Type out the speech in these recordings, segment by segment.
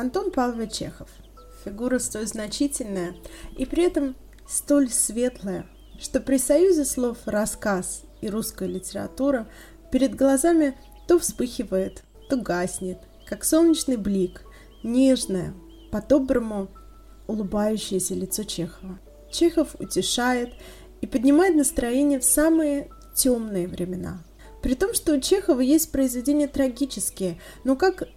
Антон Павлович Чехов. Фигура столь значительная и при этом столь светлая, что при союзе слов «рассказ» и «русская литература» перед глазами то вспыхивает, то гаснет, как солнечный блик, нежное, по-доброму улыбающееся лицо Чехова. Чехов утешает и поднимает настроение в самые темные времена. При том, что у Чехова есть произведения трагические, но как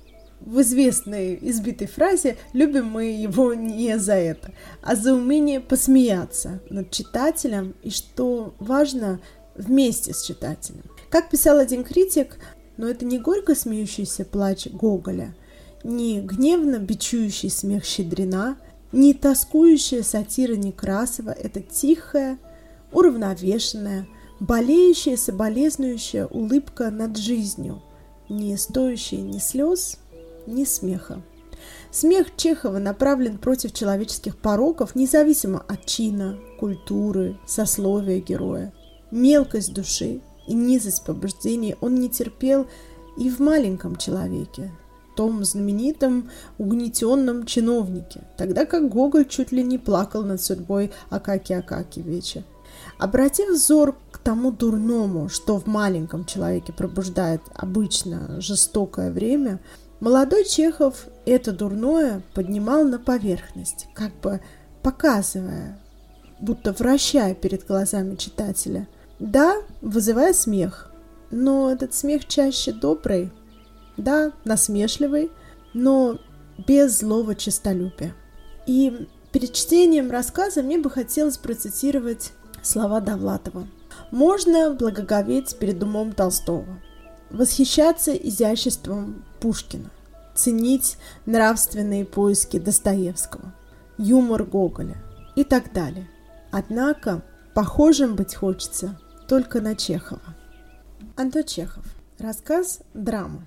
в известной избитой фразе «любим мы его не за это», а за умение посмеяться над читателем и, что важно, вместе с читателем. Как писал один критик, но это не горько смеющийся плач Гоголя, не гневно бичующий смех Щедрина, не тоскующая сатира Некрасова, это тихая, уравновешенная, болеющая, соболезнующая улыбка над жизнью, не стоящая ни слез, ни смеха. Смех Чехова направлен против человеческих пороков, независимо от чина, культуры, сословия героя. Мелкость души и низость побуждений он не терпел и в маленьком человеке, том знаменитом угнетенном чиновнике, тогда как Гоголь чуть ли не плакал над судьбой Акаки Акакевича. Обратив взор к тому дурному, что в маленьком человеке пробуждает обычно жестокое время – Молодой Чехов это дурное поднимал на поверхность, как бы показывая, будто вращая перед глазами читателя. Да, вызывая смех, но этот смех чаще добрый, да, насмешливый, но без злого честолюбия. И перед чтением рассказа мне бы хотелось процитировать слова Довлатова. «Можно благоговеть перед умом Толстого, восхищаться изяществом Пушкина, ценить нравственные поиски Достоевского, юмор Гоголя и так далее. Однако похожим быть хочется только на Чехова. Антон Чехов. Рассказ «Драма».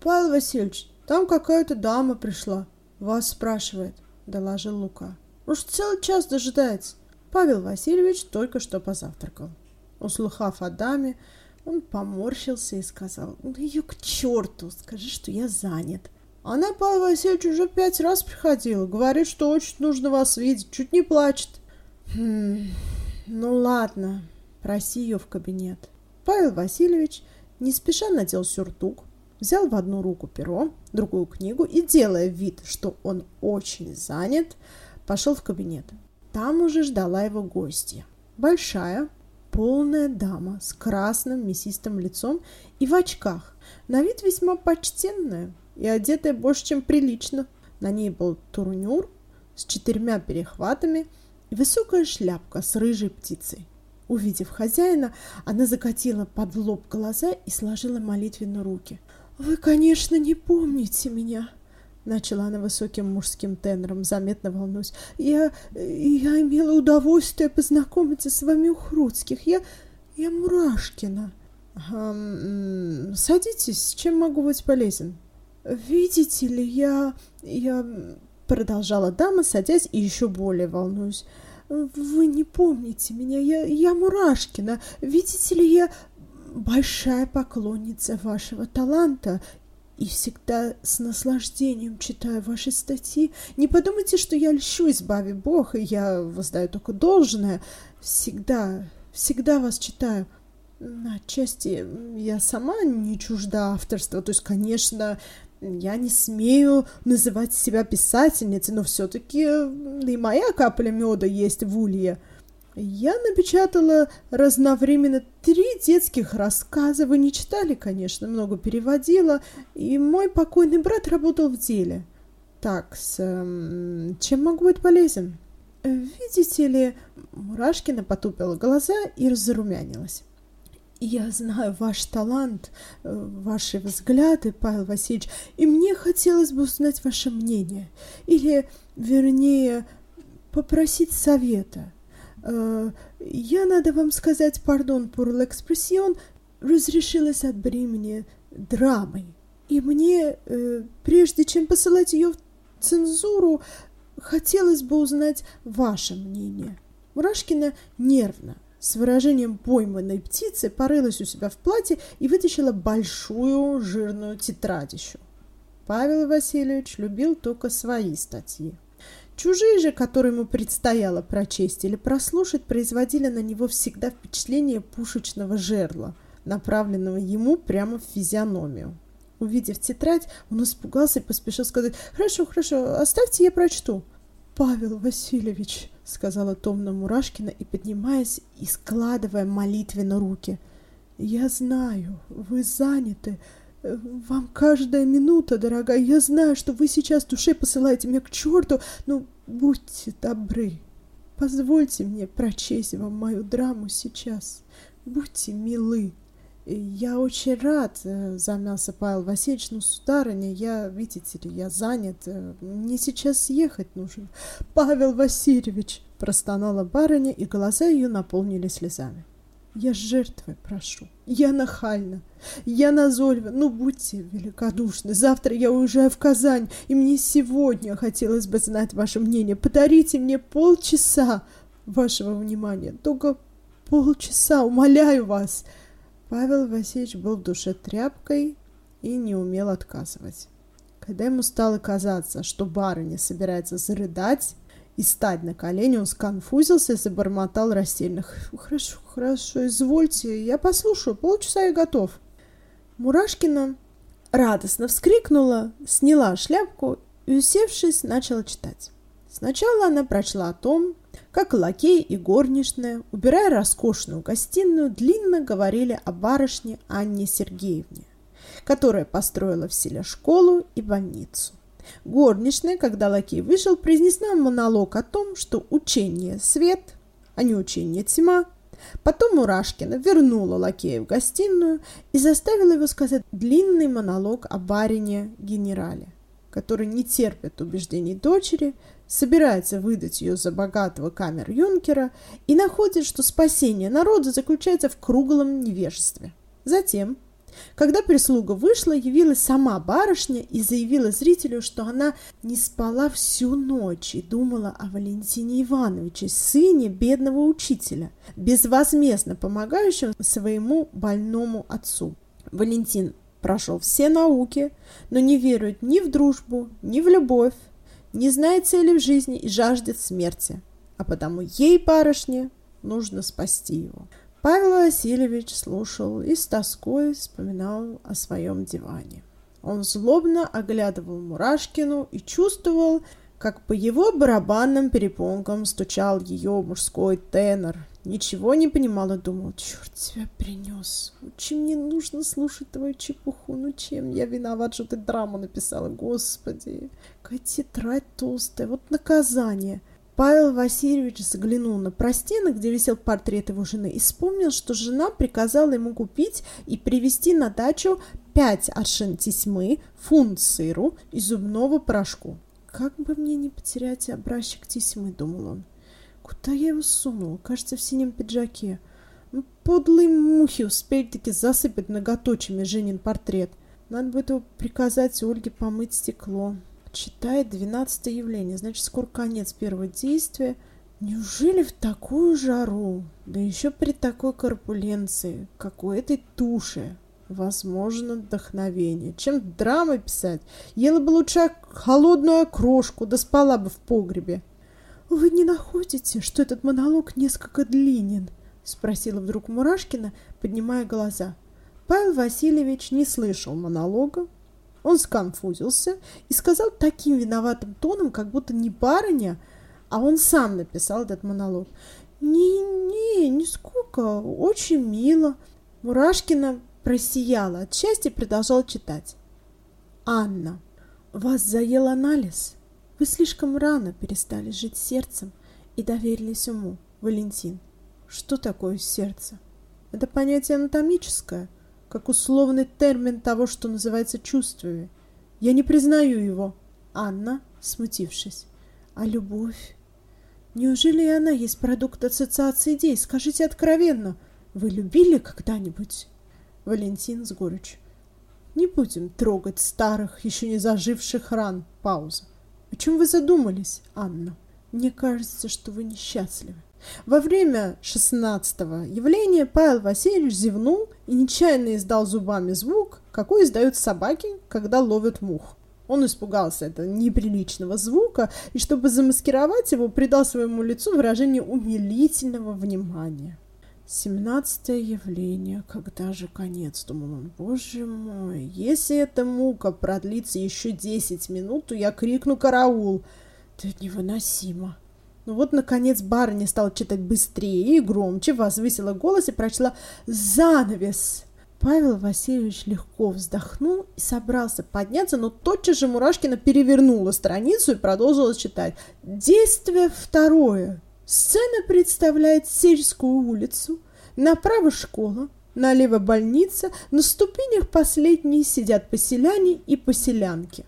«Павел Васильевич, там какая-то дама пришла. Вас спрашивает», — доложил Лука. «Уж целый час дожидается». Павел Васильевич только что позавтракал. Услыхав о даме, он поморщился и сказал, «Ну ее к черту, скажи, что я занят». Она, Павел Васильевич, уже пять раз приходила. Говорит, что очень нужно вас видеть. Чуть не плачет. Хм, ну ладно, проси ее в кабинет. Павел Васильевич не спеша надел сюртук, взял в одну руку перо, другую книгу и, делая вид, что он очень занят, пошел в кабинет. Там уже ждала его гостья. Большая, полная дама с красным мясистым лицом и в очках, на вид весьма почтенная и одетая больше, чем прилично. На ней был турнюр с четырьмя перехватами и высокая шляпка с рыжей птицей. Увидев хозяина, она закатила под лоб глаза и сложила молитвенно руки. «Вы, конечно, не помните меня», Начала она высоким мужским тенором, заметно волнуюсь. «Я... я имела удовольствие познакомиться с вами у Хруцких. Я... я Мурашкина». Эм, «Садитесь, чем могу быть полезен?» «Видите ли, я... я...» Продолжала дама, садясь и еще более волнуюсь. «Вы не помните меня, я, я Мурашкина. Видите ли, я большая поклонница вашего таланта и всегда с наслаждением читаю ваши статьи. Не подумайте, что я льщу, избави Бог, и я воздаю только должное. Всегда, всегда вас читаю. Отчасти я сама не чужда авторства, то есть, конечно, я не смею называть себя писательницей, но все-таки и моя капля меда есть в улье. Я напечатала разновременно три детских рассказа. Вы не читали, конечно, много переводила. И мой покойный брат работал в деле. Так, с, эм, чем могу быть полезен? Видите ли, Мурашкина потупила глаза и разрумянилась. Я знаю ваш талант, э, ваши взгляды, Павел Васильевич, и мне хотелось бы узнать ваше мнение. Или, вернее, попросить совета. Э, я, надо вам сказать, пардон pour l'expression, разрешилась от бремени драмой. И мне, э, прежде чем посылать ее в цензуру, хотелось бы узнать ваше мнение. Мурашкина нервно, с выражением пойманной птицы, порылась у себя в платье и вытащила большую жирную тетрадищу. Павел Васильевич любил только свои статьи. Чужие же, которые ему предстояло прочесть или прослушать, производили на него всегда впечатление пушечного жерла, направленного ему прямо в физиономию. Увидев тетрадь, он испугался и поспешил сказать «Хорошо, хорошо, оставьте, я прочту». «Павел Васильевич», — сказала томно Мурашкина и, поднимаясь и складывая молитвенно руки, «я знаю, вы заняты, вам каждая минута, дорогая. Я знаю, что вы сейчас в душе посылаете меня к черту, но будьте добры. Позвольте мне прочесть вам мою драму сейчас. Будьте милы. Я очень рад, э, замялся Павел Васильевич, ну, сударыня, я, видите ли, я занят, э, мне сейчас ехать нужно. Павел Васильевич, простонала барыня, и глаза ее наполнились слезами. Я жертвы прошу. Я нахальна. Я назойлива. Ну, будьте великодушны. Завтра я уезжаю в Казань, и мне сегодня хотелось бы знать ваше мнение. Подарите мне полчаса вашего внимания. Только полчаса, умоляю вас. Павел Васильевич был в душе тряпкой и не умел отказывать. Когда ему стало казаться, что барыня собирается зарыдать, и стать на колени, он сконфузился и забормотал растерянно. «Хорошо, хорошо, извольте, я послушаю, полчаса и готов». Мурашкина радостно вскрикнула, сняла шляпку и, усевшись, начала читать. Сначала она прочла о том, как лакей и горничная, убирая роскошную гостиную, длинно говорили о барышне Анне Сергеевне, которая построила в селе школу и больницу. Горничная, когда лакей вышел, произнесла монолог о том, что учение – свет, а не учение – тьма. Потом Мурашкина вернула лакея в гостиную и заставила его сказать длинный монолог о барине-генерале, который не терпит убеждений дочери, собирается выдать ее за богатого камер-юнкера и находит, что спасение народа заключается в круглом невежестве. Затем когда прислуга вышла, явилась сама барышня и заявила зрителю, что она не спала всю ночь и думала о Валентине Ивановиче, сыне бедного учителя, безвозмездно помогающем своему больному отцу. Валентин прошел все науки, но не верует ни в дружбу, ни в любовь, не знает цели в жизни и жаждет смерти, а потому ей, барышне, нужно спасти его. Павел Васильевич слушал и с тоской вспоминал о своем диване. Он злобно оглядывал Мурашкину и чувствовал, как по его барабанным перепонкам стучал ее мужской тенор. Ничего не понимал и думал, черт тебя принес. Чем мне нужно слушать твою чепуху? Ну чем я виноват, что ты драму написала? Господи, какая тетрадь толстая, вот наказание. Павел Васильевич заглянул на простенок, где висел портрет его жены, и вспомнил, что жена приказала ему купить и привезти на дачу пять аршин тесьмы, фунт сыру и зубного порошку. «Как бы мне не потерять образчик тесьмы», — думал он. «Куда я его сунул? Кажется, в синем пиджаке. Ну, подлые мухи успели-таки засыпать многоточиями Женин портрет. Надо будет его приказать Ольге помыть стекло» читает двенадцатое явление, значит, скоро конец первого действия. Неужели в такую жару, да еще при такой корпуленции, как у этой туши, возможно вдохновение? Чем драмы писать? Ела бы лучше холодную окрошку, да спала бы в погребе. «Вы не находите, что этот монолог несколько длинен?» — спросила вдруг Мурашкина, поднимая глаза. Павел Васильевич не слышал монолога, он сконфузился и сказал таким виноватым тоном, как будто не барыня, а он сам написал этот монолог. «Не-не, нисколько, очень мило». Мурашкина просияла от счастья и продолжала читать. «Анна, вас заел анализ. Вы слишком рано перестали жить сердцем и доверились уму, Валентин. Что такое сердце? Это понятие анатомическое – как условный термин того, что называется чувствами. Я не признаю его. Анна, смутившись. А любовь? Неужели и она есть продукт ассоциации идей? Скажите откровенно, вы любили когда-нибудь? Валентин с горечью. Не будем трогать старых, еще не заживших ран. Пауза. О чем вы задумались, Анна? Мне кажется, что вы несчастливы. Во время шестнадцатого явления Павел Васильевич зевнул и нечаянно издал зубами звук, какой издают собаки, когда ловят мух. Он испугался этого неприличного звука и, чтобы замаскировать его, придал своему лицу выражение умилительного внимания. Семнадцатое явление. Когда же конец? Думал он. Боже мой, если эта мука продлится еще десять минут, то я крикну «Караул!» Это невыносимо. Ну вот, наконец, барыня стала читать быстрее и громче, возвысила голос и прочла «Занавес!» Павел Васильевич легко вздохнул и собрался подняться, но тотчас же Мурашкина перевернула страницу и продолжила читать. Действие второе. Сцена представляет сельскую улицу, направо школа, налево больница, на ступенях последние сидят поселяне и поселянки.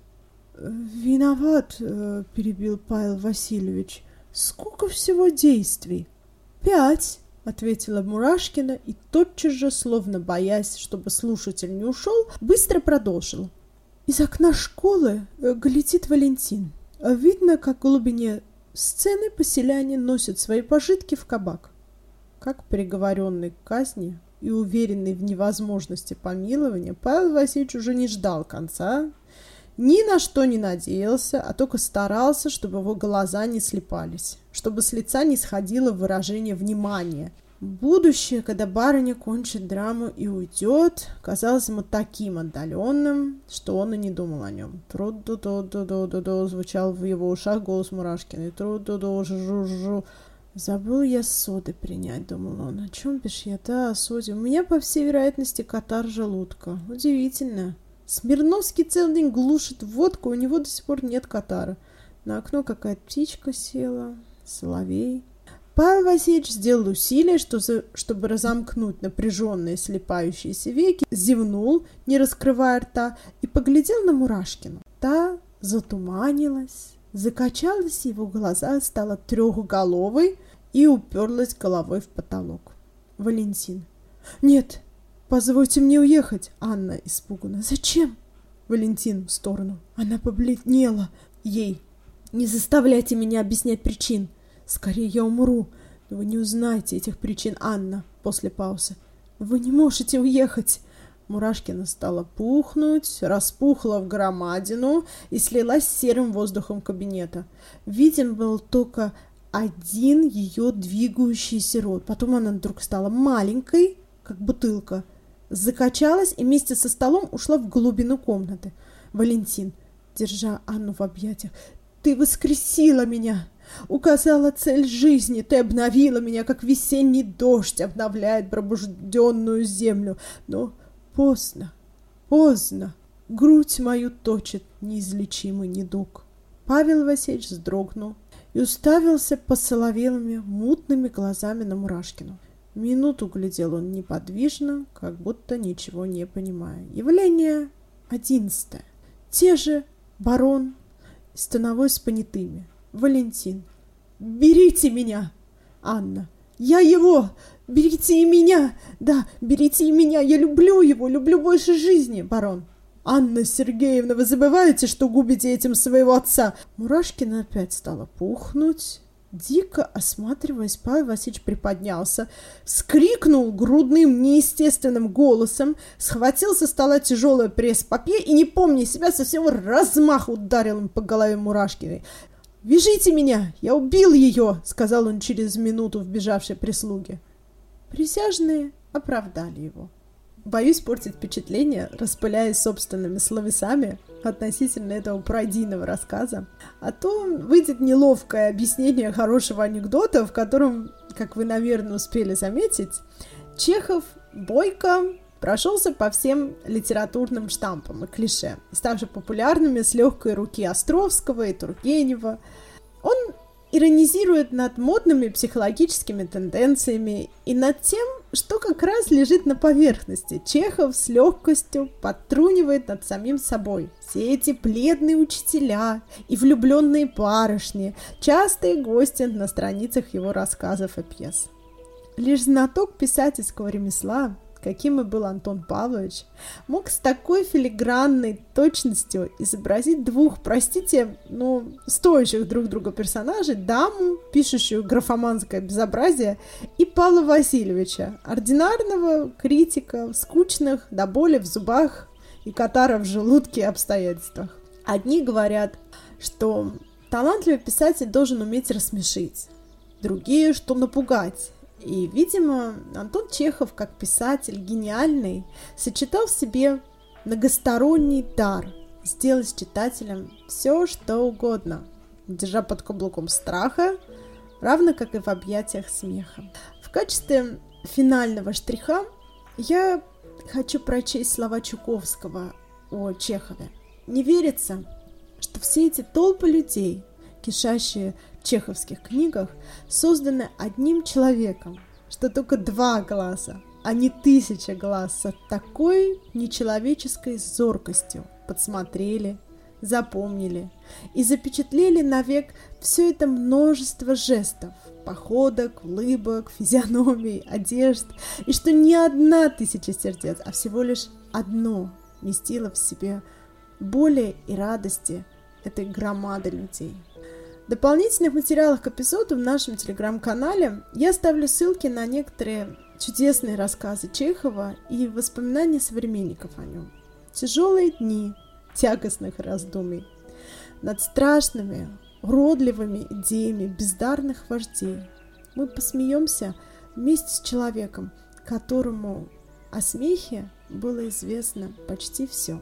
«Виноват», э, — перебил Павел Васильевич. «Сколько всего действий?» «Пять», ответила Мурашкина и тотчас же, словно боясь, чтобы слушатель не ушел, быстро продолжила. Из окна школы э, глядит Валентин. Видно, как в глубине сцены поселяне носят свои пожитки в кабак. Как приговоренный к казни и уверенный в невозможности помилования, Павел Васильевич уже не ждал конца, ни на что не надеялся, а только старался, чтобы его глаза не слепались, чтобы с лица не сходило выражение внимания. Будущее, когда барыня кончит драму и уйдет, казалось ему таким отдаленным, что он и не думал о нем. Тру-ду-ду-ду-ду-ду-ду звучал в его ушах голос Мурашкина. Тру-ду-ду жу-жу-жу. Забыл я соды принять, думал он. О чем бишь я? Да, о соде. У меня, по всей вероятности, катар желудка. Удивительно. Смирновский целый день глушит водку, у него до сих пор нет катара. На окно какая-то птичка села, соловей. Павел Васильевич сделал усилие, что за, чтобы разомкнуть напряженные слепающиеся веки, зевнул, не раскрывая рта, и поглядел на Мурашкину. Та затуманилась, закачалась его глаза, стала трехголовой и уперлась головой в потолок. Валентин. «Нет, «Позвольте мне уехать!» Анна испуганно. «Зачем?» Валентин в сторону. Она побледнела. Ей. «Не заставляйте меня объяснять причин. Скорее я умру. Но вы не узнаете этих причин, Анна!» После паузы. «Вы не можете уехать!» Мурашкина стала пухнуть, распухла в громадину и слилась серым воздухом кабинета. Виден был только один ее двигающийся рот. Потом она вдруг стала маленькой, как бутылка – закачалась и вместе со столом ушла в глубину комнаты. Валентин, держа Анну в объятиях, «Ты воскресила меня!» Указала цель жизни, ты обновила меня, как весенний дождь обновляет пробужденную землю. Но поздно, поздно, грудь мою точит неизлечимый недуг. Павел Васильевич вздрогнул и уставился посоловелыми, мутными глазами на Мурашкину. Минуту глядел он неподвижно, как будто ничего не понимая. Явление одиннадцатое. Те же барон, становой с понятыми. Валентин. «Берите меня!» Анна. «Я его! Берите и меня! Да, берите и меня! Я люблю его! Люблю больше жизни!» Барон. «Анна Сергеевна, вы забываете, что губите этим своего отца?» Мурашкина опять стала пухнуть, Дико осматриваясь, Павел Васильевич приподнялся, скрикнул грудным неестественным голосом, схватил со стола тяжелое пресс-папье и, не помня себя, со всего размаха ударил им по голове Мурашкиной. «Вяжите меня! Я убил ее!» — сказал он через минуту вбежавшей прислуге. Присяжные оправдали его. Боюсь портить впечатление, распыляясь собственными словесами, относительно этого пройдиного рассказа, а то выйдет неловкое объяснение хорошего анекдота, в котором, как вы, наверное, успели заметить, Чехов бойко прошелся по всем литературным штампам и клише, ставшим популярными с легкой руки Островского и Тургенева. Он иронизирует над модными психологическими тенденциями и над тем, что как раз лежит на поверхности. Чехов с легкостью подтрунивает над самим собой. Все эти бледные учителя и влюбленные барышни – частые гости на страницах его рассказов и пьес. Лишь знаток писательского ремесла каким и был Антон Павлович, мог с такой филигранной точностью изобразить двух, простите, ну, стоящих друг друга персонажей, даму, пишущую графоманское безобразие, и Павла Васильевича, ординарного критика в скучных до боли в зубах и катара в желудке обстоятельствах. Одни говорят, что талантливый писатель должен уметь рассмешить, другие, что напугать. И, видимо, Антон Чехов, как писатель гениальный, сочетал в себе многосторонний дар сделать с читателем все, что угодно, держа под каблуком страха, равно как и в объятиях смеха. В качестве финального штриха я хочу прочесть слова Чуковского о Чехове. Не верится, что все эти толпы людей, кишащие чеховских книгах, созданы одним человеком, что только два глаза, а не тысяча глаз с такой нечеловеческой зоркостью подсмотрели, запомнили и запечатлели навек все это множество жестов, походок, улыбок, физиономий, одежд, и что не одна тысяча сердец, а всего лишь одно местило в себе боли и радости этой громады людей. В дополнительных материалах к эпизоду в нашем телеграм-канале я оставлю ссылки на некоторые чудесные рассказы Чехова и воспоминания современников о нем. Тяжелые дни тягостных раздумий над страшными, уродливыми идеями бездарных вождей. Мы посмеемся вместе с человеком, которому о смехе было известно почти все.